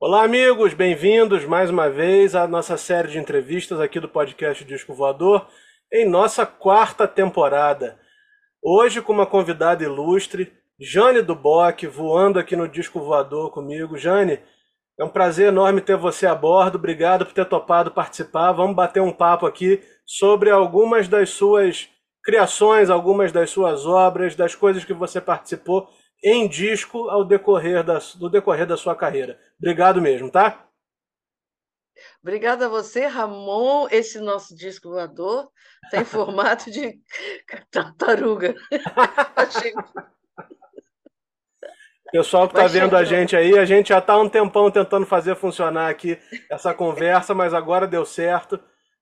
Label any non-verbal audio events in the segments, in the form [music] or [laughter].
Olá, amigos, bem-vindos mais uma vez à nossa série de entrevistas aqui do podcast Disco Voador, em nossa quarta temporada. Hoje com uma convidada ilustre, Jane Duboc, voando aqui no Disco Voador comigo. Jane, é um prazer enorme ter você a bordo. Obrigado por ter topado participar. Vamos bater um papo aqui sobre algumas das suas criações, algumas das suas obras, das coisas que você participou em disco ao decorrer da, do decorrer da sua carreira. Obrigado mesmo, tá? Obrigada a você, Ramon. Esse nosso disco voador tem [laughs] formato de tartaruga. [laughs] Pessoal que está vendo a gente aí, a gente já está há um tempão tentando fazer funcionar aqui essa [laughs] conversa, mas agora deu certo.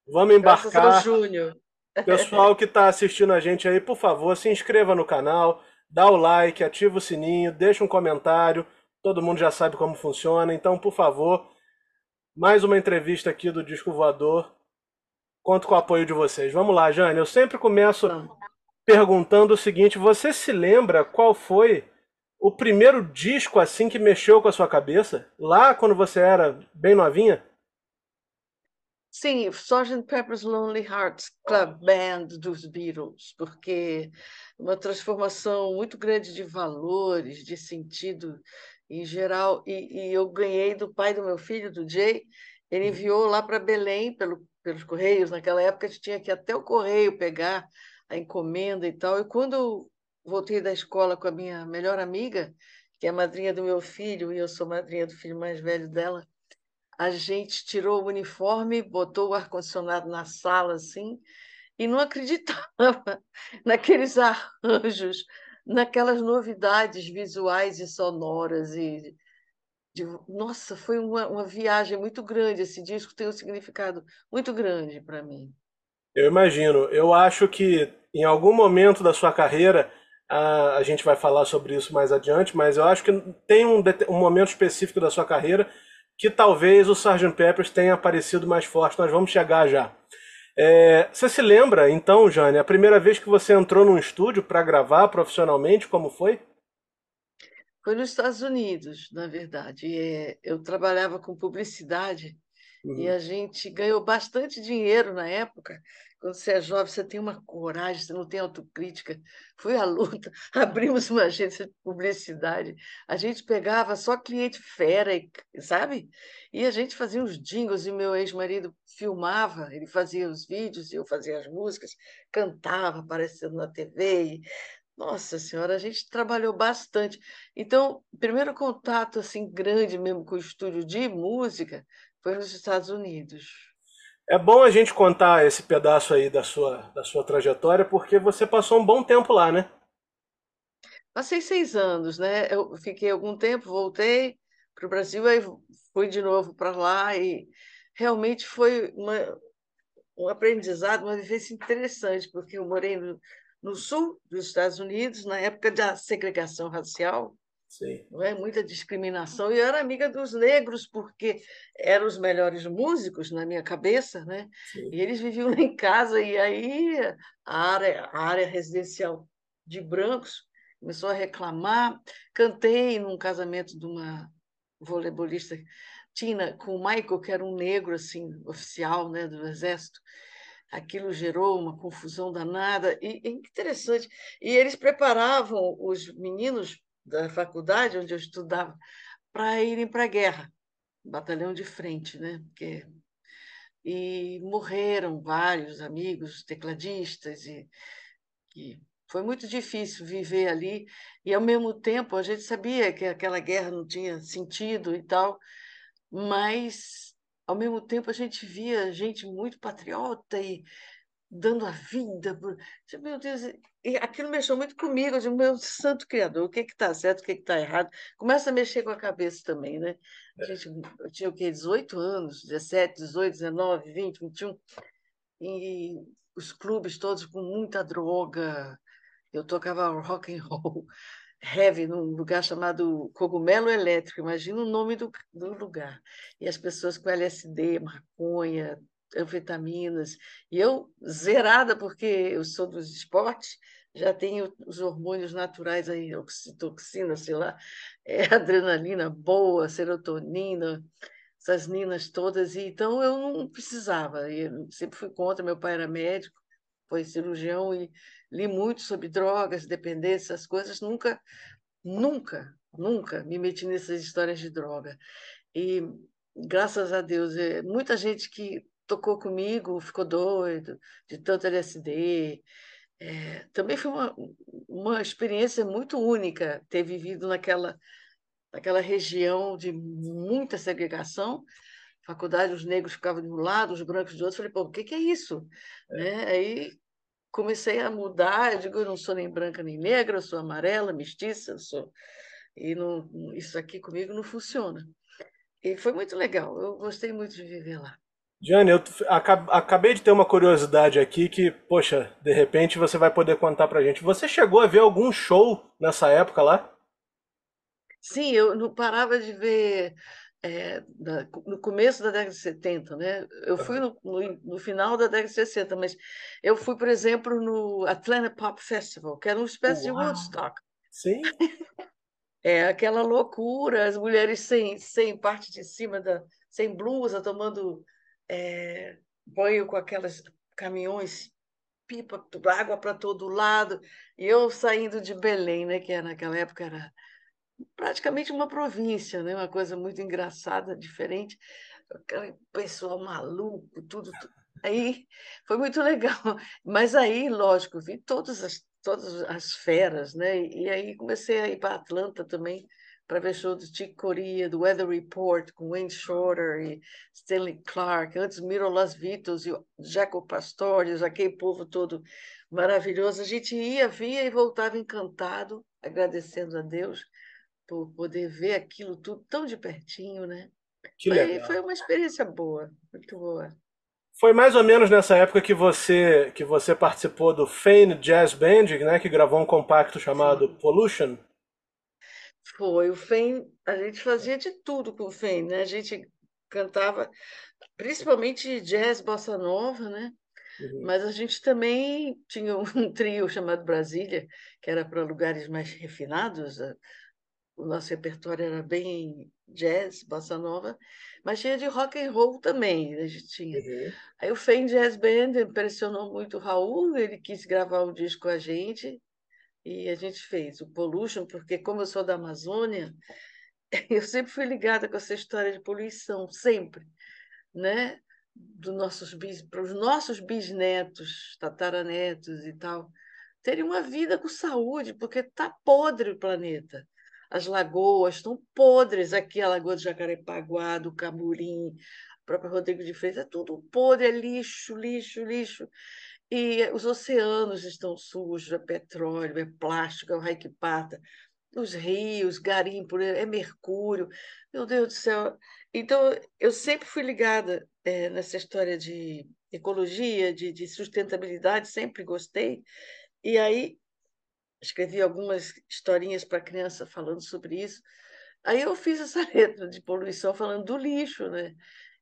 Vamos embarcar. Júnior. Pessoal que está assistindo a gente aí, por favor, se inscreva no canal, dá o like, ativa o sininho, deixa um comentário. Todo mundo já sabe como funciona, então, por favor, mais uma entrevista aqui do Disco Voador. Conto com o apoio de vocês. Vamos lá, Jane. Eu sempre começo perguntando o seguinte: você se lembra qual foi o primeiro disco assim que mexeu com a sua cabeça? Lá quando você era bem novinha? Sim, Sgt. Pepper's Lonely Hearts Club Band dos Beatles, porque uma transformação muito grande de valores, de sentido em geral, e, e eu ganhei do pai do meu filho, do Jay, ele uhum. enviou lá para Belém pelo, pelos Correios, naquela época a gente tinha que ir até o Correio pegar a encomenda e tal, e quando voltei da escola com a minha melhor amiga, que é a madrinha do meu filho, e eu sou madrinha do filho mais velho dela, a gente tirou o uniforme, botou o ar-condicionado na sala, assim, e não acreditava [laughs] naqueles arranjos, naquelas novidades visuais e sonoras. E, de, nossa, foi uma, uma viagem muito grande. Esse disco tem um significado muito grande para mim. Eu imagino. Eu acho que em algum momento da sua carreira, a, a gente vai falar sobre isso mais adiante, mas eu acho que tem um, um momento específico da sua carreira que talvez o Sgt. Peppers tenha aparecido mais forte. Nós vamos chegar já. É, você se lembra, então, Jane, a primeira vez que você entrou num estúdio para gravar profissionalmente, como foi? Foi nos Estados Unidos, na verdade. É, eu trabalhava com publicidade uhum. e a gente ganhou bastante dinheiro na época quando você é jovem, você tem uma coragem, você não tem autocrítica. Foi a luta. [laughs] Abrimos uma agência de publicidade. A gente pegava só cliente fera, sabe? E a gente fazia uns jingles e meu ex-marido filmava, ele fazia os vídeos e eu fazia as músicas, cantava, aparecendo na TV. E... Nossa Senhora, a gente trabalhou bastante. Então, primeiro contato assim grande mesmo com o estúdio de música foi nos Estados Unidos. É bom a gente contar esse pedaço aí da sua, da sua trajetória, porque você passou um bom tempo lá, né? Passei seis anos, né? Eu fiquei algum tempo, voltei para o Brasil, aí fui de novo para lá e realmente foi uma, um aprendizado, uma vivência interessante, porque eu morei no, no sul dos Estados Unidos, na época da segregação racial, Sim. Não é? Muita discriminação. E eu era amiga dos negros, porque eram os melhores músicos na minha cabeça, né? Sim. E eles viviam lá em casa, e aí a área, a área residencial de brancos começou a reclamar. Cantei num casamento de uma voleibolista Tina com o Michael, que era um negro assim oficial, né, do exército. Aquilo gerou uma confusão danada e, e interessante. E eles preparavam os meninos da faculdade onde eu estudava para irem para a guerra, batalhão de frente, né? Porque e morreram vários amigos tecladistas e, e foi muito difícil viver ali e ao mesmo tempo a gente sabia que aquela guerra não tinha sentido e tal, mas ao mesmo tempo a gente via gente muito patriota e dando a vida. Por... Meu Deus, e aquilo mexeu muito comigo. Eu digo, meu santo criador, o que está certo, o que está errado? Começa a mexer com a cabeça também, né? A é. gente, eu tinha o quê? 18 anos, 17, 18, 19, 20, 21. E os clubes todos com muita droga. Eu tocava rock and roll heavy num lugar chamado Cogumelo Elétrico. Imagina o nome do, do lugar. E as pessoas com LSD, maconha, anfetaminas. E eu, zerada, porque eu sou dos esportes, já tem os hormônios naturais aí, oxitocina, sei lá, [laughs] é, adrenalina boa, serotonina, essas ninas todas, e então eu não precisava, eu sempre fui contra, meu pai era médico, foi cirurgião e li muito sobre drogas, dependência, essas coisas, nunca, nunca, nunca me meti nessas histórias de droga. E graças a Deus, é, muita gente que tocou comigo ficou doido de tanto LSD. É, também foi uma, uma experiência muito única ter vivido naquela, naquela região de muita segregação. Faculdade, os negros ficavam de um lado, os brancos de outro. Falei, pô, o que, que é isso? É. Né? Aí comecei a mudar. Eu digo, eu não sou nem branca nem negra, eu sou amarela, mestiça, eu sou. E não, isso aqui comigo não funciona. E foi muito legal, eu gostei muito de viver lá. Jane, eu acabei de ter uma curiosidade aqui que, poxa, de repente você vai poder contar pra gente. Você chegou a ver algum show nessa época lá? Sim, eu não parava de ver é, no começo da década de 70, né? Eu fui no, no, no, final da década de 60, mas eu fui, por exemplo, no Atlanta Pop Festival, que era uma espécie Uau. de Woodstock. Sim. É aquela loucura, as mulheres sem, sem parte de cima, da, sem blusa, tomando é, banho com aquelas caminhões, pipa, água para todo lado. E eu saindo de Belém, né, que naquela época era praticamente uma província, né, uma coisa muito engraçada, diferente. Aquele pessoal maluco, tudo, tudo. Aí foi muito legal. [laughs] Mas aí, lógico, vi todas as todas as feras, né? E aí comecei a ir para Atlanta também para ver show do Chick Corea, do Weather Report, com Wayne Shorter e Stanley Clark, antes Miro Las Vitos e Jaco Pastorius, aquele povo todo maravilhoso. A gente ia, via e voltava encantado, agradecendo a Deus por poder ver aquilo tudo tão de pertinho, né? Que foi, legal. foi uma experiência boa, muito boa. Foi mais ou menos nessa época que você que você participou do Fane Jazz Band, né, que gravou um compacto chamado Sim. Pollution. Foi o Fane, a gente fazia de tudo com o Fane, né? A gente cantava principalmente jazz bossa nova, né? Uhum. Mas a gente também tinha um [laughs] trio chamado Brasília, que era para lugares mais refinados. O nosso repertório era bem jazz, bossa nova, mas tinha de rock and roll também, a gente tinha. Uhum. Aí o Fame Jazz Band impressionou muito o Raul, ele quis gravar um disco com a gente, e a gente fez o Pollution, porque como eu sou da Amazônia, [laughs] eu sempre fui ligada com essa história de poluição, sempre, né? Do nossos bis, para os nossos bisnetos, tataranetos e tal, terem uma vida com saúde, porque está podre o planeta as lagoas estão podres aqui, a Lagoa do Jacarepaguá, do Camurim, a própria Rodrigo de Freitas, é tudo podre, é lixo, lixo, lixo. E os oceanos estão sujos, é petróleo, é plástico, é o raio que pata. Os rios, garimpo, é mercúrio. Meu Deus do céu. Então, eu sempre fui ligada é, nessa história de ecologia, de, de sustentabilidade, sempre gostei. E aí escrevi algumas historinhas para criança falando sobre isso. Aí eu fiz essa [laughs] letra de poluição falando do lixo, né?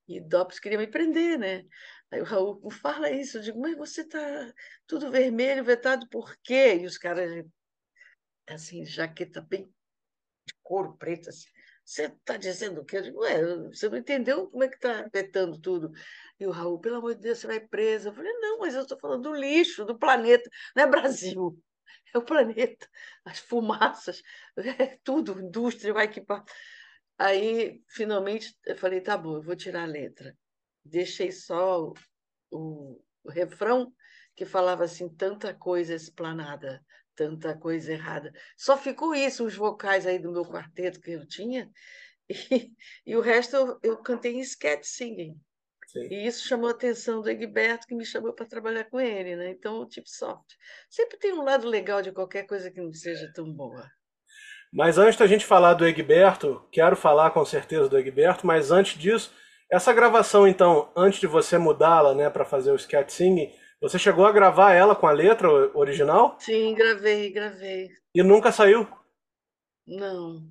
E Dops queria me prender, né? Aí o Raul fala isso, eu digo, mas você está tudo vermelho, vetado por quê? E os caras, assim, jaqueta bem de couro preto, assim, você está dizendo o quê? Eu digo, ué, você não entendeu como é que está vetando tudo? E o Raul, pelo amor de Deus, você vai presa. Eu falei, não, mas eu estou falando do lixo, do planeta, não é Brasil [laughs] é o planeta, as fumaças, [laughs] é tudo, indústria, vai equipar. Aí, finalmente, eu falei, tá bom, eu vou tirar a letra. Deixei só o, o, refrão que falava assim, tanta coisa esplanada, tanta coisa errada. Só ficou isso, os vocais aí do meu quarteto que eu tinha, [laughs] e, e o resto eu, eu cantei em sketch singing. Sim. E isso chamou a atenção do Egberto, que me chamou para trabalhar com ele, né? Então, o Tip Soft. Sempre tem um lado legal de qualquer coisa que não seja tão boa. Mas antes da gente falar do Egberto, quero falar com certeza do Egberto, mas antes disso, essa gravação, então, antes de você mudá-la, né, para fazer o Scat Singing, você chegou a gravar ela com a letra original? Sim, gravei, gravei. E nunca saiu? Não,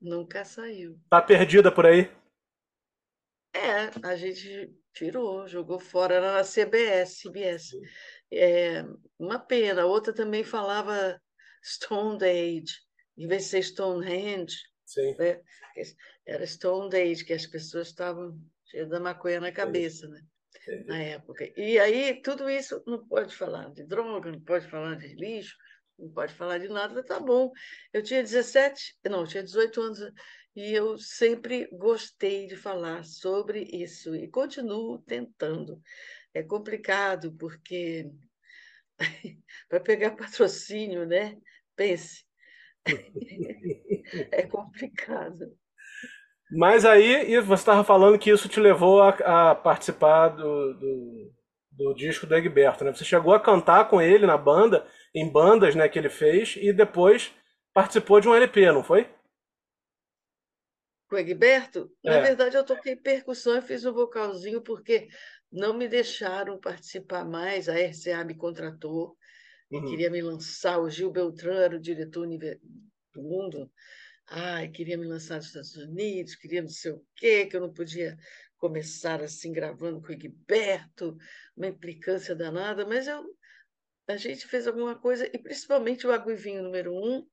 nunca saiu. Tá perdida por aí? É, a gente tirou, jogou fora, era na CBS, CBS. É uma pena. Outra também falava Stone Age, em vez de ser Stonehenge. Sim. Né? Era Stone Age, que as pessoas estavam cheias da maconha na cabeça, né? Entendi. na época. E aí, tudo isso não pode falar de droga, não pode falar de lixo, não pode falar de nada, tá bom. Eu tinha 17, não, eu tinha 18 anos e eu sempre gostei de falar sobre isso e continuo tentando. É complicado porque [laughs] para pegar patrocínio, né? Pense. [laughs] é complicado. Mas aí você estava falando que isso te levou a, a participar do, do, do, disco do Egberto, né? Você chegou a cantar com ele na banda, em bandas né, que ele fez, e depois participou de um LP, não foi? Com o Egberto? É. Na verdade, eu toquei percussão e fiz um vocalzinho porque não me deixaram participar mais, a RCA me contratou, uhum. queria me lançar, o Gil Beltrán era o diretor do mundo, ai, queria me lançar nos Estados Unidos, queria não sei o quê, que eu não podia começar assim gravando com o Egberto, uma implicância danada, mas eu, a gente fez alguma coisa, e principalmente o Água e Vinho número um,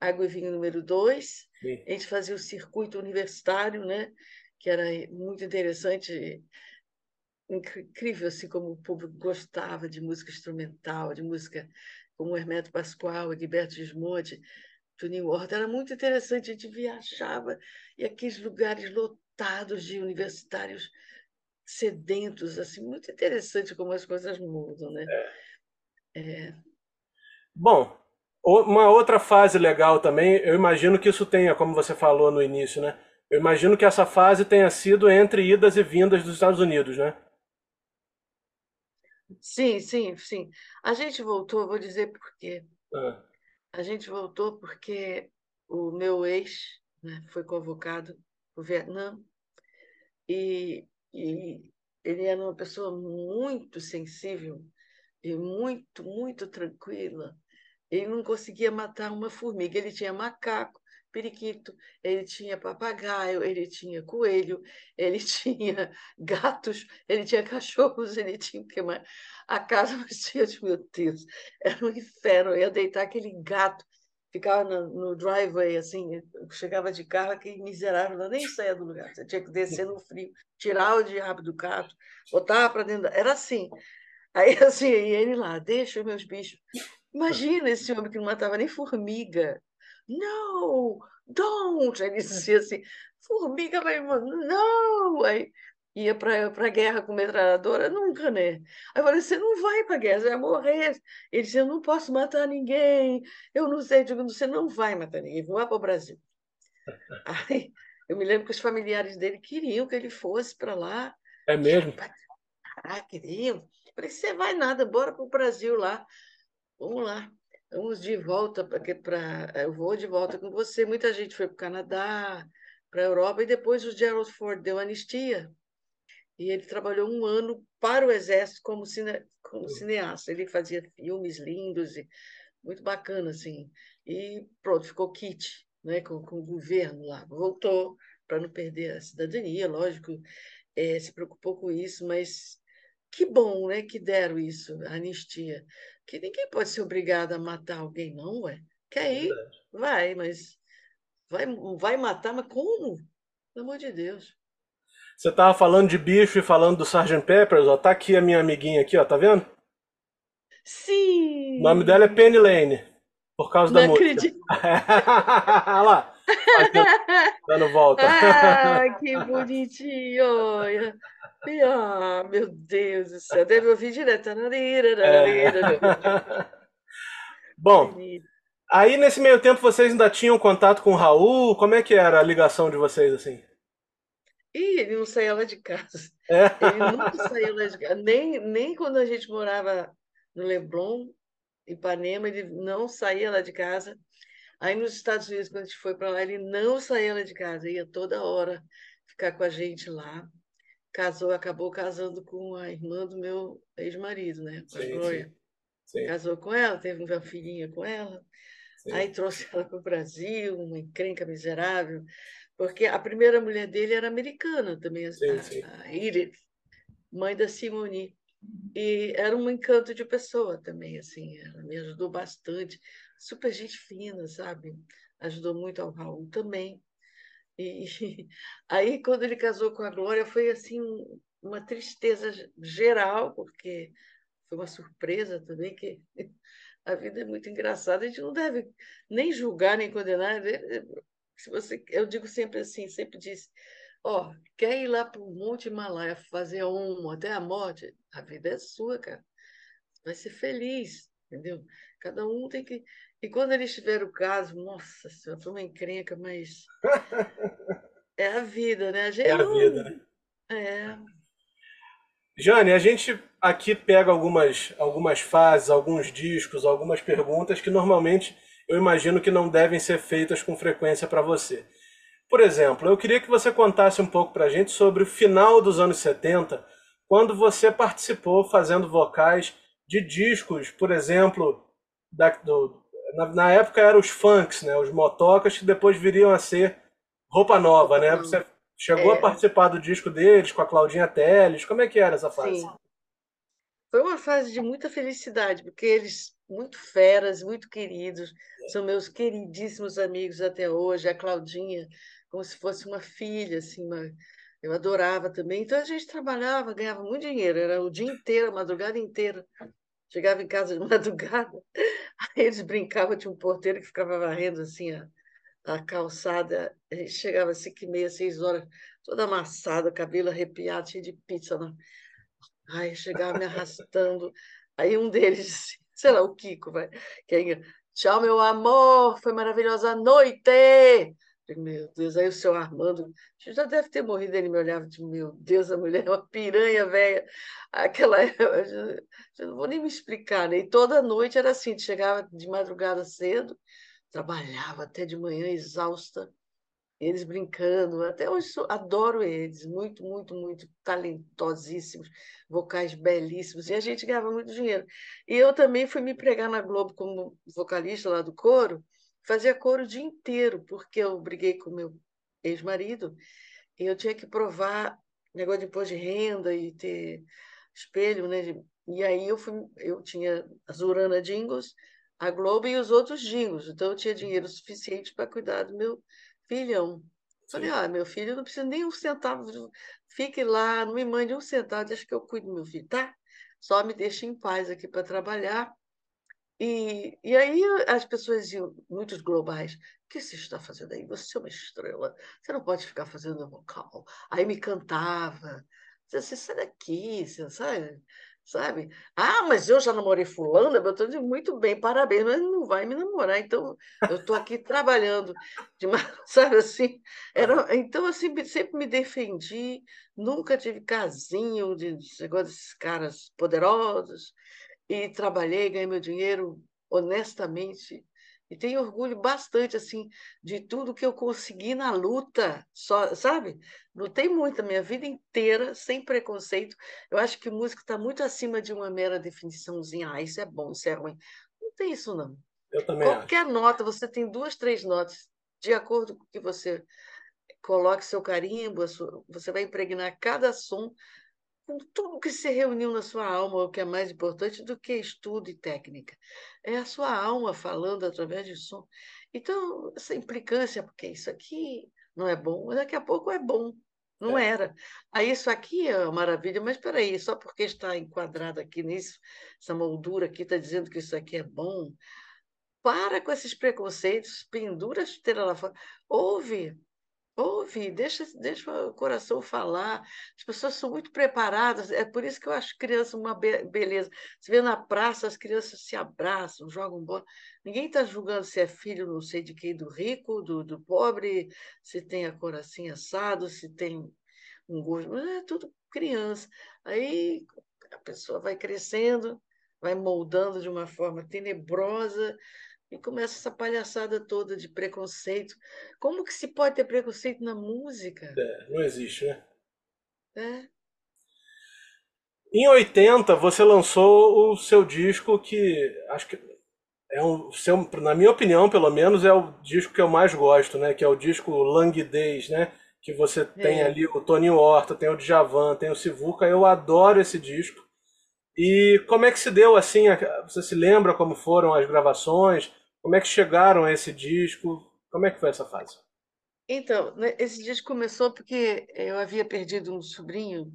Água e Vinho número dois, Sim. a gente fazia o circuito universitário, né? que era muito interessante, incrível assim como o público gostava de música instrumental, de música como Hermeto Pascoal, Egberto Gismonte, Tuning Horta, era muito interessante, a gente viajava e aqueles lugares lotados de universitários sedentos, assim, muito interessante como as coisas mudam, né? É. É. Bom, uma outra fase legal também, eu imagino que isso tenha, como você falou no início, né? Eu imagino que essa fase tenha sido entre idas e vindas dos Estados Unidos, né? Sim, sim, sim. A gente voltou, vou dizer por quê. Ah. A gente voltou porque o meu ex né, foi convocado para o Vietnã e, e ele era uma pessoa muito sensível e muito, muito tranquila. Ele não conseguia matar uma formiga. Ele tinha macaco, periquito, ele tinha papagaio, ele tinha coelho, ele [laughs] tinha gatos, ele tinha cachorros, ele tinha o que mais? A casa cheia de [laughs] meu Deus, era um inferno. Eu ia deitar aquele gato, ficava no, no driveway, assim, chegava de carro, aquele miserável não nem saía do lugar. Você tinha que descer no frio, tirar o diabo do gato, botar para dentro. Era assim. Aí, [laughs] assim, ele lá, deixa os meus bichos. Imagina esse homem que não matava nem formiga. No, don't! Ele dizia assim, formiga vai... Não! Aí ia para a guerra com metralhadora? Nunca, né? Aí eu falei, você não vai para a guerra, você vai morrer. Ele disse, eu não posso matar ninguém. Eu não sei. Eu digo, você não vai matar ninguém, vou lá para o Brasil. [laughs] Aí eu me lembro que os familiares dele queriam que ele fosse para lá. É mesmo? Ah, queriam. Eu falei, você vai nada, bora para o Brasil lá. Vamos lá. Vamos de volta para. Eu vou de volta com você. Muita gente foi para o Canadá, para a Europa, e depois o Gerald Ford deu anistia. E ele trabalhou um ano para o Exército como, cine, como cineasta. Ele fazia filmes lindos e muito bacana, assim. E pronto, ficou kit né, com, com o governo lá. Voltou para não perder a cidadania, lógico, é, se preocupou com isso, mas que bom né, que deram isso, a anistia. Que ninguém pode ser obrigado a matar alguém, não, ué. Quer ir? Vai, mas vai, vai matar, mas como? Pelo amor de Deus. Você tava falando de bicho e falando do Sgt. Peppers, ó. Tá aqui a minha amiguinha aqui, ó. Tá vendo? Sim. O nome dela é Penny Lane. Por causa Não da música. acredito. [laughs] Olha lá. Dando volta. [laughs] Ah, que [laughs] bonitinho. Ah, meu Deus do céu. Deve ouvir direto. É. [laughs] Bom, aí nesse meio tempo vocês ainda tinham contato com o Raul? Como é que era a ligação de vocês assim? Ih, ele não saía lá de casa. É. Ele nunca saía lá de casa. Nem, nem quando a gente morava no Leblon, Ipanema, ele não saía lá de casa. Aí nos Estados Unidos, quando a gente foi para lá, ele não saía lá de casa, ia toda hora ficar com a gente lá. Casou, acabou casando com a irmã do meu ex-marido, né? Com a Sim, Glória. sim. Sim. Casou com ela, teve uma filhinha com ela. Aí trouxe ela para o Brasil, uma encrenca miserável. Porque a primeira mulher dele era americana também, a, a Edith, mãe da Simone. E era um encanto de pessoa também, assim, ela me ajudou bastante, super gente fina, sabe? Ajudou muito ao Raul também. E [laughs] aí, quando ele casou com a Glória, foi assim uma tristeza geral, porque foi uma surpresa também, que [laughs] a vida é muito engraçada, a gente não deve nem julgar, nem condenar. Se você, eu digo sempre assim, sempre disse, ó, quer ir lá para o Monte Himalaia fazer um até a morte? A vida é sua, cara. Vai ser feliz, entendeu? Cada um tem que. E quando eles tiveram o caso, nossa senhora, foi uma encrenca, mas. [laughs] É a vida, né? A gente é a vida, né? É. Jane, a gente aqui pega algumas, algumas fases, alguns discos, algumas perguntas que normalmente eu imagino que não devem ser feitas com frequência para você. Por exemplo, eu queria que você contasse um pouco para a gente sobre o final dos anos 70, quando você participou fazendo vocais de discos, por exemplo, da, do, na, na, época eram os funks, né, os motocas, que depois viriam a ser roupa nova, né? Você chegou é. a participar do disco deles com a Claudinha Teles, como é que era essa fase? Sim. Foi uma fase de muita felicidade, porque eles, muito feras, muito queridos, são meus queridíssimos amigos até hoje, a Claudinha, como se fosse uma filha, assim, uma... eu adorava também. Então a gente trabalhava, ganhava muito dinheiro, era o dia inteiro, a madrugada inteira. Chegava em casa de [laughs] madrugada, aí [laughs] eles brincavam, tinha um porteiro que ficava varrendo assim a, a calçada, a gente chegava às cinco e meia, seis horas, toda amassada, cabelo arrepiado, cheio de pizza na, Ai, chegava me arrastando. Aí um deles, [laughs] sei lá, o Kiko, vai, que aí, tchau, meu amor, foi maravilhosa noite. Meu Deus, aí o seu Armando já deve ter morrido. Ele me olhava de meu Deus, a mulher é uma piranha velha. Aquela, [laughs] eu não vou nem me explicar, né? E toda noite era assim: chegava de madrugada cedo, trabalhava até de manhã exausta, eles brincando. Até hoje adoro eles, muito, muito, muito talentosíssimos, vocais belíssimos, e a gente ganhava muito dinheiro. E eu também fui me pregar na Globo como vocalista lá do coro, fazia coro o dia inteiro, porque eu briguei com meu ex-marido e eu tinha que provar negócio de imposto de renda e ter espelho, né? E aí eu fui, eu tinha a Zurana Jingles, a Globo e os outros jingles, então eu tinha dinheiro suficiente para cuidar do meu filhão. Falei, ah, meu filho, não precisa nem um centavo, fique lá, não me mande um centavo, deixa que eu cuido do meu filho, tá? Só me deixe em paz aqui para trabalhar. E, e aí as pessoas diziam, muitos globais, o que você está fazendo aí? Você é uma estrela, você não pode ficar fazendo vocal. Aí me cantava, você sai daqui, você sabe? sabe? Ah, mas eu já namorei fulana, eu estou dizendo, muito bem, parabéns, mas não vai me namorar, então eu estou aqui trabalhando, de [laughs] sabe assim? Era, então, assim, sempre me defendi, nunca tive casinho de, de negócio desses caras poderosos, e trabalhei, ganhei meu dinheiro honestamente, e tenho orgulho bastante assim de tudo que eu consegui na luta, só, sabe? Lutei muito a minha vida inteira, sem preconceito. Eu acho que música está muito acima de uma mera definiçãozinha. Ah, isso é bom, isso é ruim. Não tem isso, não. Eu também Qualquer acho. nota, você tem duas, três notas, de acordo com que você coloque seu carimbo, você vai impregnar cada som com tudo que se reuniu na sua alma, o que é mais importante do que estudo e técnica. É a sua alma falando através de som. Então, essa implicância, porque isso aqui não é bom, mas daqui a pouco é bom. Não é. era. Aí isso aqui é uma maravilha, mas espera aí, só porque está enquadrado aqui nisso, essa moldura aqui está dizendo que isso aqui é bom. Para com esses preconceitos, pendura a chuteira lá fora. Ouve, Ouve, deixa, deixa o coração falar. As pessoas são muito preparadas, é por isso que eu acho criança uma be beleza. Você vê na praça, as crianças se abraçam, jogam bola. Ninguém está julgando se é filho, não sei de quem, do rico, do, do pobre, se tem a cor assim assado, se tem um gosto. É tudo criança. Aí a pessoa vai crescendo, vai moldando de uma forma tenebrosa e começa essa palhaçada toda de preconceito. Como que se pode ter preconceito na música? É, não existe, né? É. Em 80, você lançou o seu disco que acho que é um, seu, na minha opinião, pelo menos, é o disco que eu mais gosto, né? Que é o disco Languidez, né? Que você tem é. ali o Tony Horta, tem o Djavan, tem o Sivuca. Eu adoro esse disco. E como é que se deu assim? Você se lembra como foram as gravações? Como é que chegaram a esse disco? Como é que foi essa fase? Então, né, esse disco começou porque eu havia perdido um sobrinho.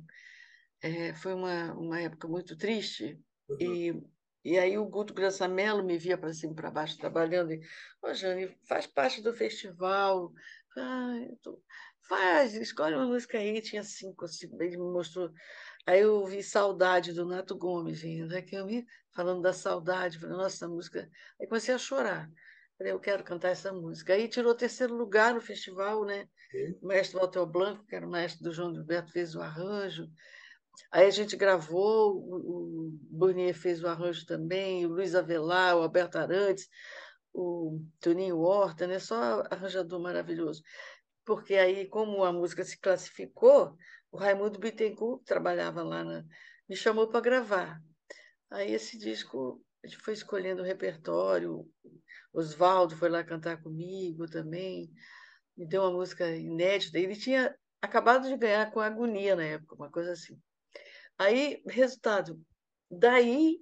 É, foi uma, uma época muito triste. Uhum. E, e aí o Guto Grassamelo me via para cima e para baixo trabalhando. E, Ô, oh, Jane, faz parte do festival. Ah, tô... Faz, escolhe uma música aí. Tinha cinco, cinco, ele me mostrou. Aí eu ouvi Saudade do Nato Gomes vindo aqui, eu me falando da saudade, falei, nossa, essa música. Aí comecei a chorar. Falei, eu quero cantar essa música. Aí tirou terceiro lugar no festival, né? O mestre Walter Blanco, que era o mestre do João Gilberto, fez o arranjo. Aí a gente gravou, o, Burnier fez o arranjo também, o Luiz Avelar, o Alberto Arantes, o Toninho Horta, né? Só arranjador maravilhoso. Porque aí, como a música se classificou, o Raimundo Bittencourt, que trabalhava lá, na, me chamou para gravar. Aí esse disco, a gente foi escolhendo o repertório, Oswaldo foi lá cantar comigo também, me deu uma música inédita. Ele tinha acabado de ganhar com Agonia na época, uma coisa assim. Aí, resultado, daí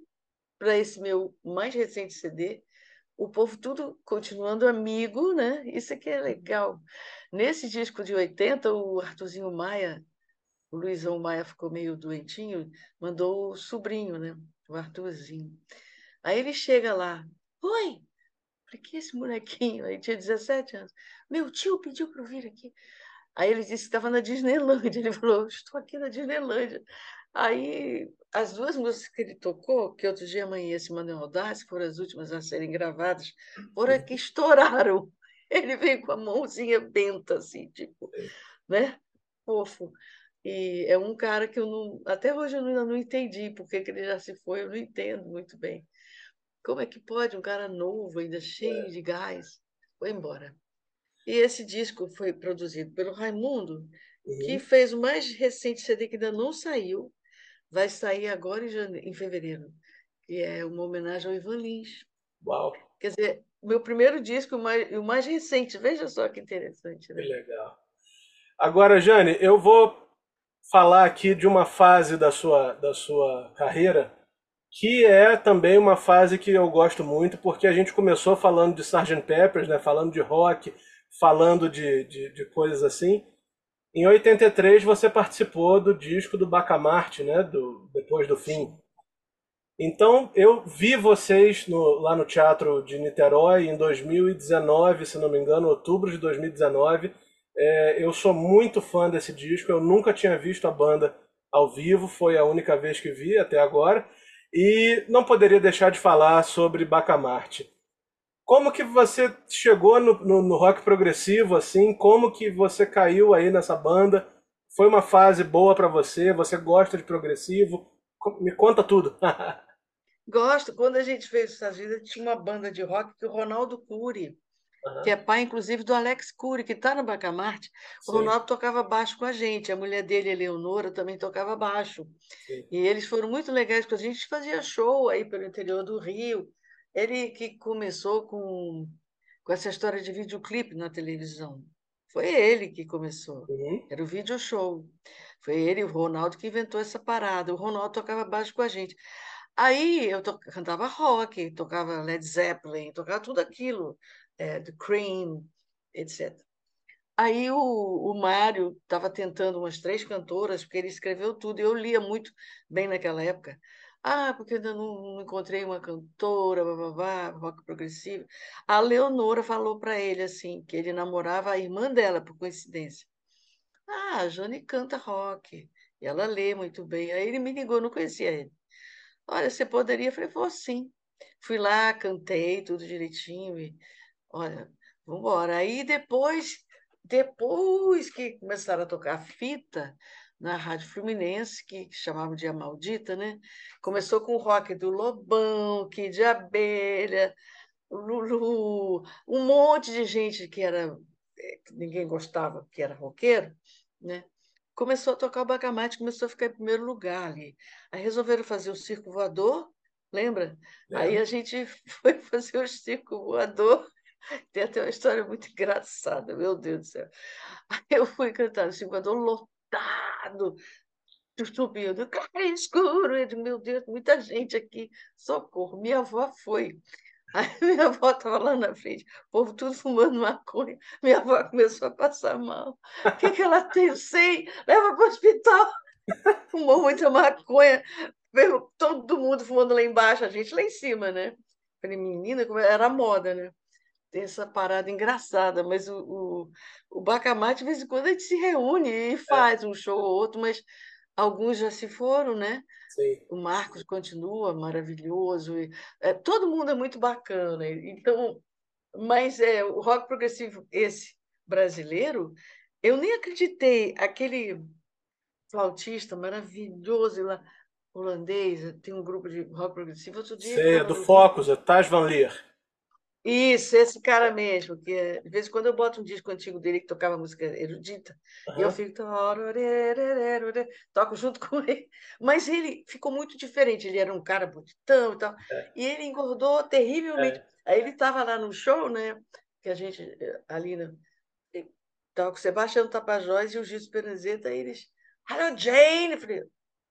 para esse meu mais recente CD, o povo tudo continuando amigo, né? Isso aqui é legal. Nesse disco de 80, o Arthurzinho Maia, o Luizão Maia ficou meio doentinho, mandou o sobrinho, né? O Arthurzinho. Aí ele chega lá, oi, Falei, que esse molequinho? Aí tinha 17 anos. Meu tio pediu para eu vir aqui. Aí ele disse que estava na Disneylândia. [laughs] Ele falou, estou aqui na Disneylândia. Aí as duas músicas que ele tocou, que outro dia amanhece Manuel Audácia, foram as últimas a serem gravadas, foram que estouraram. [laughs] Ele veio com a mãozinha benta, assim, tipo, né? Fofo. E é um cara que eu não, até hoje eu ainda não entendi porque que ele já se foi, eu não entendo muito bem. Como é que pode um cara novo, ainda cheio é. de gás, foi embora? E esse disco foi produzido pelo Raimundo, uhum. que fez o mais recente CD que ainda não saiu, vai sair agora em, jane... em fevereiro, que é uma homenagem ao Ivan Lins. Uau! Quer dizer, meu primeiro disco, o mais, o mais recente, veja só que interessante. Né? Que legal. Agora, Jane, eu vou falar aqui de uma fase da sua, da sua carreira que é também uma fase que eu gosto muito, porque a gente começou falando de Sgt. Peppers, né, falando de rock, falando de, de, de, coisas assim. Em 83 você participou do disco do Bacamarte, né, do Depois do Fim. Então eu vi vocês no, lá no Teatro de Niterói em 2019, se não me engano, outubro de 2019. É, eu sou muito fã desse disco, eu nunca tinha visto a banda ao vivo, foi a única vez que vi até agora. E não poderia deixar de falar sobre Bacamarte. Como que você chegou no, no, no, rock progressivo assim? Como que você caiu aí nessa banda? Foi uma fase boa para você? Você gosta de progressivo? Me conta tudo. [laughs] Gosto. Quando a gente fez Estados Unidos, tinha uma banda de rock que o Ronaldo Cury, uhum. que é pai, inclusive, do Alex Cury, que está no Bacamarte. O Ronaldo tocava baixo com a gente. A mulher dele, Eleonora, também tocava baixo. Sim. E eles foram muito legais com a gente. fazia show aí pelo interior do Rio. Ele que começou com, com essa história de videoclipe na televisão. Foi ele que começou. Uhum. Era o video show. Foi ele e o Ronaldo que inventou essa parada. O Ronaldo tocava baixo com a gente. Aí eu to cantava rock, tocava Led Zeppelin, tocava tudo aquilo é, The Cream, etc. Aí o, o Mário estava tentando umas três cantoras, porque ele escreveu tudo, e eu lia muito bem naquela época. Ah, porque ainda não, não encontrei uma cantora, blá, rock progressivo. A Leonora falou para ele assim, que ele namorava a irmã dela, por coincidência. Ah, a Jane canta rock, e ela lê muito bem. Aí ele me ligou, não conhecia ele. Olha, você poderia? Eu falei, vou sim. Fui lá, cantei tudo direitinho, e Olha, vamos embora. Aí depois, depois que começaram a tocar fita na Rádio Fluminense, que, que chamavam de A Maldita, né? Começou com o rock do Lobão, Kid de Abelha, Lulu, um monte de gente que era eh, que ninguém gostava, que era roqueiro, né? Começou a tocar o bacamarte, começou a ficar em primeiro lugar ali. Aí resolveram fazer o circo voador, lembra? É. Aí a gente [laughs] foi fazer o circo voador tem até uma história muito engraçada, meu Deus do céu. Aí eu fui cantar no Cinquador lotado, subindo, claro escuro. Eu meu Deus, muita gente aqui, socorro. Minha avó foi. Aí [laughs] minha avó estava lá na frente, o povo tudo fumando maconha. Minha avó começou a passar mal. O que, que ela tem? Eu sei, leva para o hospital. [laughs] Fumou muita maconha, todo mundo fumando lá embaixo, a gente lá em cima, né? Falei, menina, era moda, né? Tem essa parada engraçada, mas o, o, o Bacamarte, de vez em quando, a gente se reúne e é. faz é. um show ou outro, mas alguns já se foram, né? Sim. O Marcos continua maravilhoso. E, é, todo mundo é muito bacana. Então, mas é o rock progressivo esse brasileiro, eu nem acreditei aquele flautista maravilhoso lá holandês, tem um grupo de rock progressivo. Outro dia, Sei, é do Focus, é Taj Van Leer. Isso, esse cara mesmo, que é, de vez em quando eu boto um disco antigo dele que tocava música erudita, uhum. e eu fico toco junto [laughs] com ele. Mas ele ficou muito diferente, ele era um cara bonitão e tal, é. e ele engordou terrivelmente. É. Aí ele estava lá no show, né, que a gente, ali, né, estava com o Sebastião Tapajós e o Gil Esperanzeta, aí eles, Hello, Jane! Eu falei,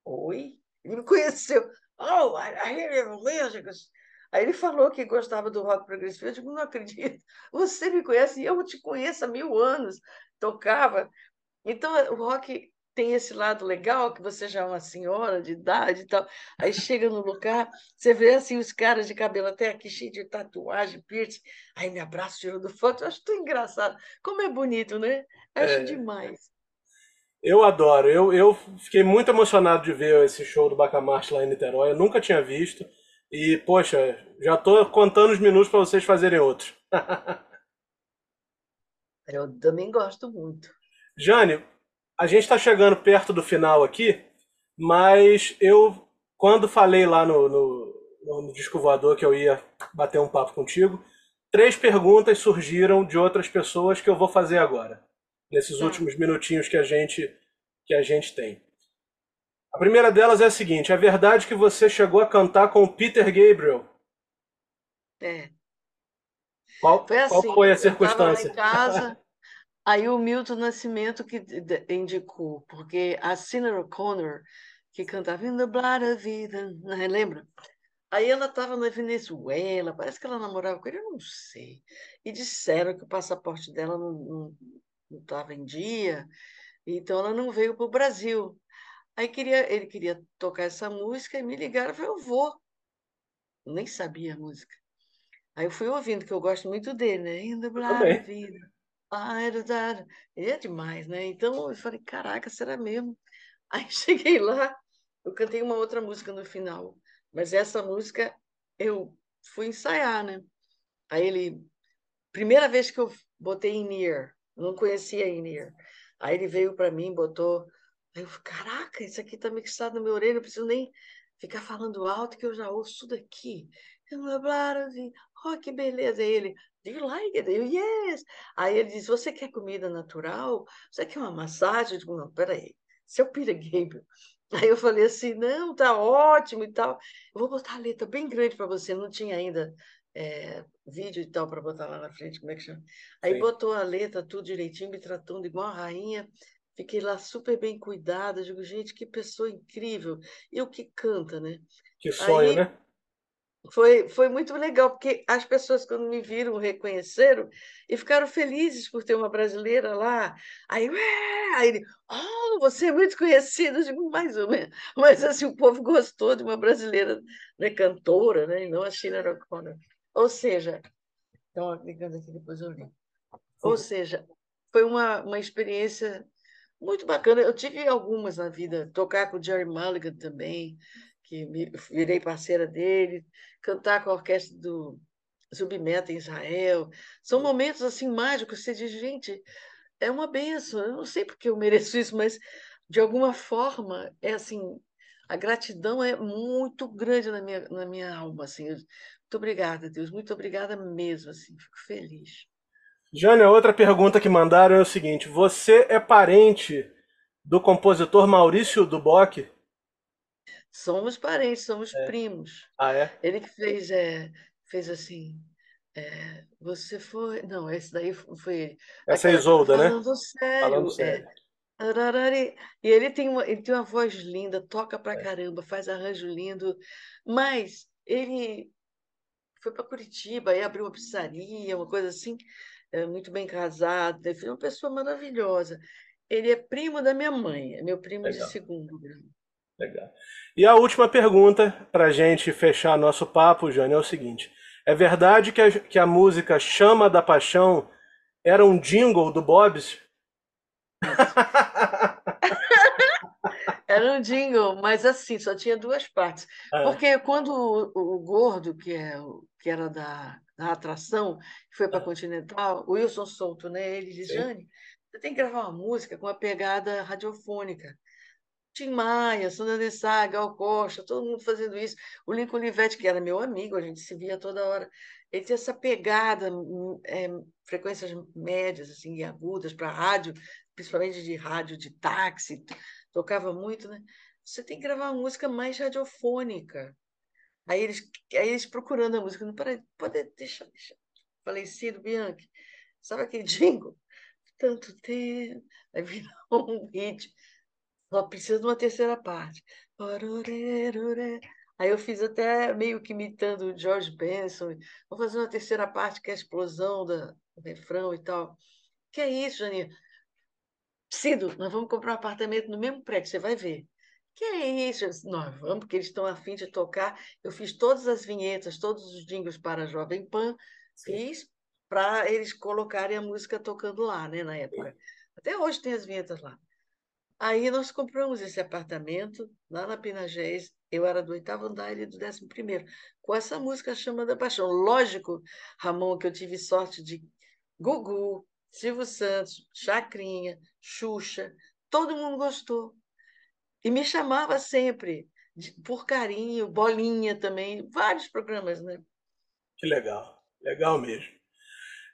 oi? Ele me [laughs] conheceu. Oh, I, I hear your music. Aí ele falou que gostava do rock progressivo. Eu digo, não acredito. Você me conhece e eu te conheço há mil anos. Tocava. Então, o rock tem esse lado legal, que você já é uma senhora de idade e tal. Aí chega no lugar, você vê assim os caras de cabelo até aqui, cheio de tatuagem, piercing. Aí me abraço, tirando foto. Eu acho tão engraçado. Como é bonito, né? Acho é. demais. Eu adoro. Eu, eu fiquei muito emocionado de ver esse show do Bacamarte lá em Niterói. Eu nunca tinha visto. E, poxa, já estou contando os minutos para vocês fazerem outro. [laughs] Eu também gosto muito. Jane, a gente está chegando perto do final aqui, mas eu, quando falei lá no, no, no Disco Voador que eu ia bater um papo contigo, três perguntas surgiram de outras pessoas que eu vou fazer agora, nesses tá. últimos minutinhos que a gente que a gente tem. A primeira delas é a seguinte: é verdade que você chegou a cantar com o Peter Gabriel? É. Qual foi, assim, qual foi a circunstância? Eu em casa, aí o Milton Nascimento que indicou, porque a Sinead O'Connor, que cantava In the Blood of Eden, né, lembra? Aí ela estava na Venezuela, parece que ela namorava com ele, eu não sei. E disseram que o passaporte dela não estava em dia, então ela não veio para o Brasil. Aí queria, ele queria tocar essa música e me ligaram, eu falei, eu vou. Nem sabia a música. Aí eu fui ouvindo, que eu gosto muito dele, né? Indo na vida. Ele é demais, né? Então eu falei, caraca, será mesmo? [laughs] Aí cheguei lá, eu cantei uma outra música no final, mas essa música eu fui ensaiar, né? Aí ele, primeira vez que eu botei in ear, não conhecia in ear. Aí ele veio para mim, botou Aí eu falei, caraca, isso aqui está mixado no meu orelha, não preciso nem ficar falando alto que eu já ouço tudo aqui. Assim, oh, que beleza. Aí ele, do you like it? Eu, yes. Aí ele diz, você quer comida natural? Você quer uma massagem? Eu digo, não, peraí, seu Peter Gabriel. [laughs] Aí eu falei assim, não, tá ótimo e tal. Eu vou botar a letra bem grande para você, não tinha ainda é, vídeo e tal para botar lá na frente, como é que chama? Aí Sim. botou a letra tudo direitinho, me tratando igual a rainha. Fiquei lá super bem cuidada. Digo, gente, que pessoa incrível. E o que canta, né? Que sonho, Aí, né? Foi, foi muito legal, porque as pessoas, quando me viram, reconheceram e ficaram felizes por ter uma brasileira lá. Aí, ué, aí ele, oh, você é muito conhecida, eu digo, mais ou menos. [laughs] Mas assim, o povo gostou de uma brasileira né, cantora, né, e não a Sheila O'Connor. Ou seja, então, ligando aqui, depois eu li. Ou seja, foi uma, uma experiência muito bacana. Eu tive algumas na vida, tocar com o Jerry Mulligan também, que me, virei parceira dele, cantar com a orquestra do Submeta em Israel. São momentos assim mágicos, você diz, gente, é uma benção. Eu não sei porque eu mereço isso, mas de alguma forma é assim, a gratidão é muito grande na minha, na minha alma, assim. Muito obrigada, Deus, muito obrigada mesmo, assim, fico feliz. Jânia, outra pergunta que mandaram é o seguinte: você é parente do compositor Maurício Duboc? Somos parentes, somos é. primos. Ah, é? Ele que fez, é, fez assim. É, você foi. Não, esse daí foi ele. Essa é Isolda, né? Falando sério. Falando sério. É, E ele tem uma, ele tem uma voz linda, toca pra caramba, faz arranjo lindo, mas ele foi para Curitiba e abriu uma pizzaria, uma coisa assim, é, muito bem casado, é uma pessoa maravilhosa. Ele é primo da minha mãe, é meu primo Legal. de segundo grau. Legal. E a última pergunta, para a gente fechar nosso papo, Jane, é o seguinte: é verdade que a, que a música Chama da Paixão era um jingle do Bob's? Era um jingle, mas assim, só tinha duas partes. É. Porque quando o, o, Gordo, que, é, que era da, da atração, foi para a. Continental, o Wilson Souto, né? Ele disse, Jane, você tem que gravar uma música com uma pegada radiofônica. Tim Maia, Sandra de Sá, Gal Costa, todo mundo fazendo isso. O Lincoln Olivetti, que era meu amigo, a gente se via toda hora. Ele tinha essa pegada, é, frequências médias assim, e agudas para rádio, principalmente de rádio de táxi, tocava muito, né? Você tem que gravar uma música mais radiofônica. Aí eles, aí eles procurando a música, não para, pode deixar, deixa. Falecido Bianchi, sabe aquele [laughs] jingle? Tanto tempo, aí virou um hit. Só precisa de uma terceira parte. Aí eu fiz até meio que imitando o George Benson. Vou fazer uma terceira parte que é a explosão do refrão e tal. Que é isso, Janinha? Cido, nós vamos comprar um apartamento no mesmo prédio, você vai ver. Que é isso? Nós vamos, porque eles estão afim de tocar. Eu fiz todas as vinhetas, todos os jingles para a Jovem Pan, Sim. fiz para eles colocarem a música tocando lá, né, na época. Até hoje tem as vinhetas lá. Aí nós compramos esse apartamento lá na Pinagés. Eu era do oitavo andar, ele do décimo primeiro, com essa música Chama da Paixão. Lógico, Ramon, que eu tive sorte de Gugu, Silvio Santos, Chacrinha, Xuxa, todo mundo gostou. E me chamava sempre, de, por carinho, Bolinha também, vários programas, né? Que legal, legal mesmo.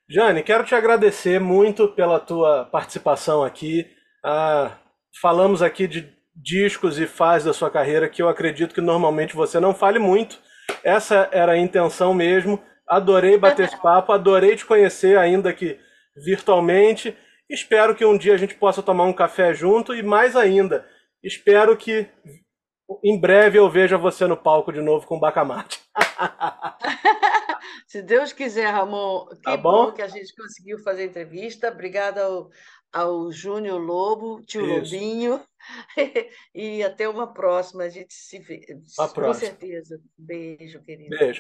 Jane, quero te agradecer muito pela tua participação aqui. Ah, falamos aqui de discos e fases da sua carreira que eu acredito que normalmente você não fale muito. Essa era a intenção mesmo. Adorei bater esse [laughs] papo, adorei te conhecer, ainda que virtualmente. Espero que um dia a gente possa tomar um café junto e mais ainda, espero que em breve eu veja você no palco de novo com o Bacamarte. [laughs] Se Deus quiser, Ramon, que tá bom? bom? que a gente conseguiu fazer a entrevista. Obrigada ao, ao Júnior Lobo, tio Isso. Lobinho. [laughs] e até uma próxima. A gente se vê. Com certeza. Beijo, querido. Beijo.